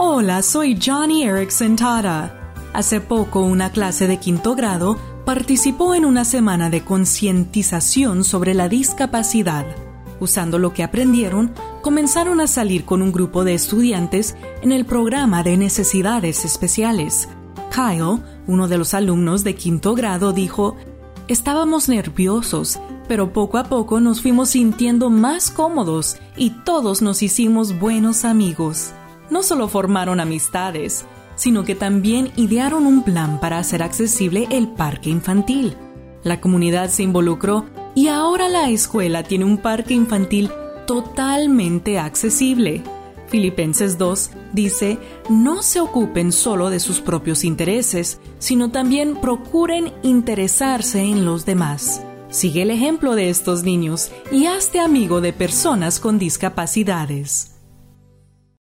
Hola, soy Johnny Erickson Tara. Hace poco una clase de quinto grado participó en una semana de concientización sobre la discapacidad. Usando lo que aprendieron, comenzaron a salir con un grupo de estudiantes en el programa de necesidades especiales. Kyle, uno de los alumnos de quinto grado, dijo, Estábamos nerviosos, pero poco a poco nos fuimos sintiendo más cómodos y todos nos hicimos buenos amigos. No solo formaron amistades, sino que también idearon un plan para hacer accesible el parque infantil. La comunidad se involucró y ahora la escuela tiene un parque infantil totalmente accesible. Filipenses 2 dice, no se ocupen solo de sus propios intereses, sino también procuren interesarse en los demás. Sigue el ejemplo de estos niños y hazte amigo de personas con discapacidades.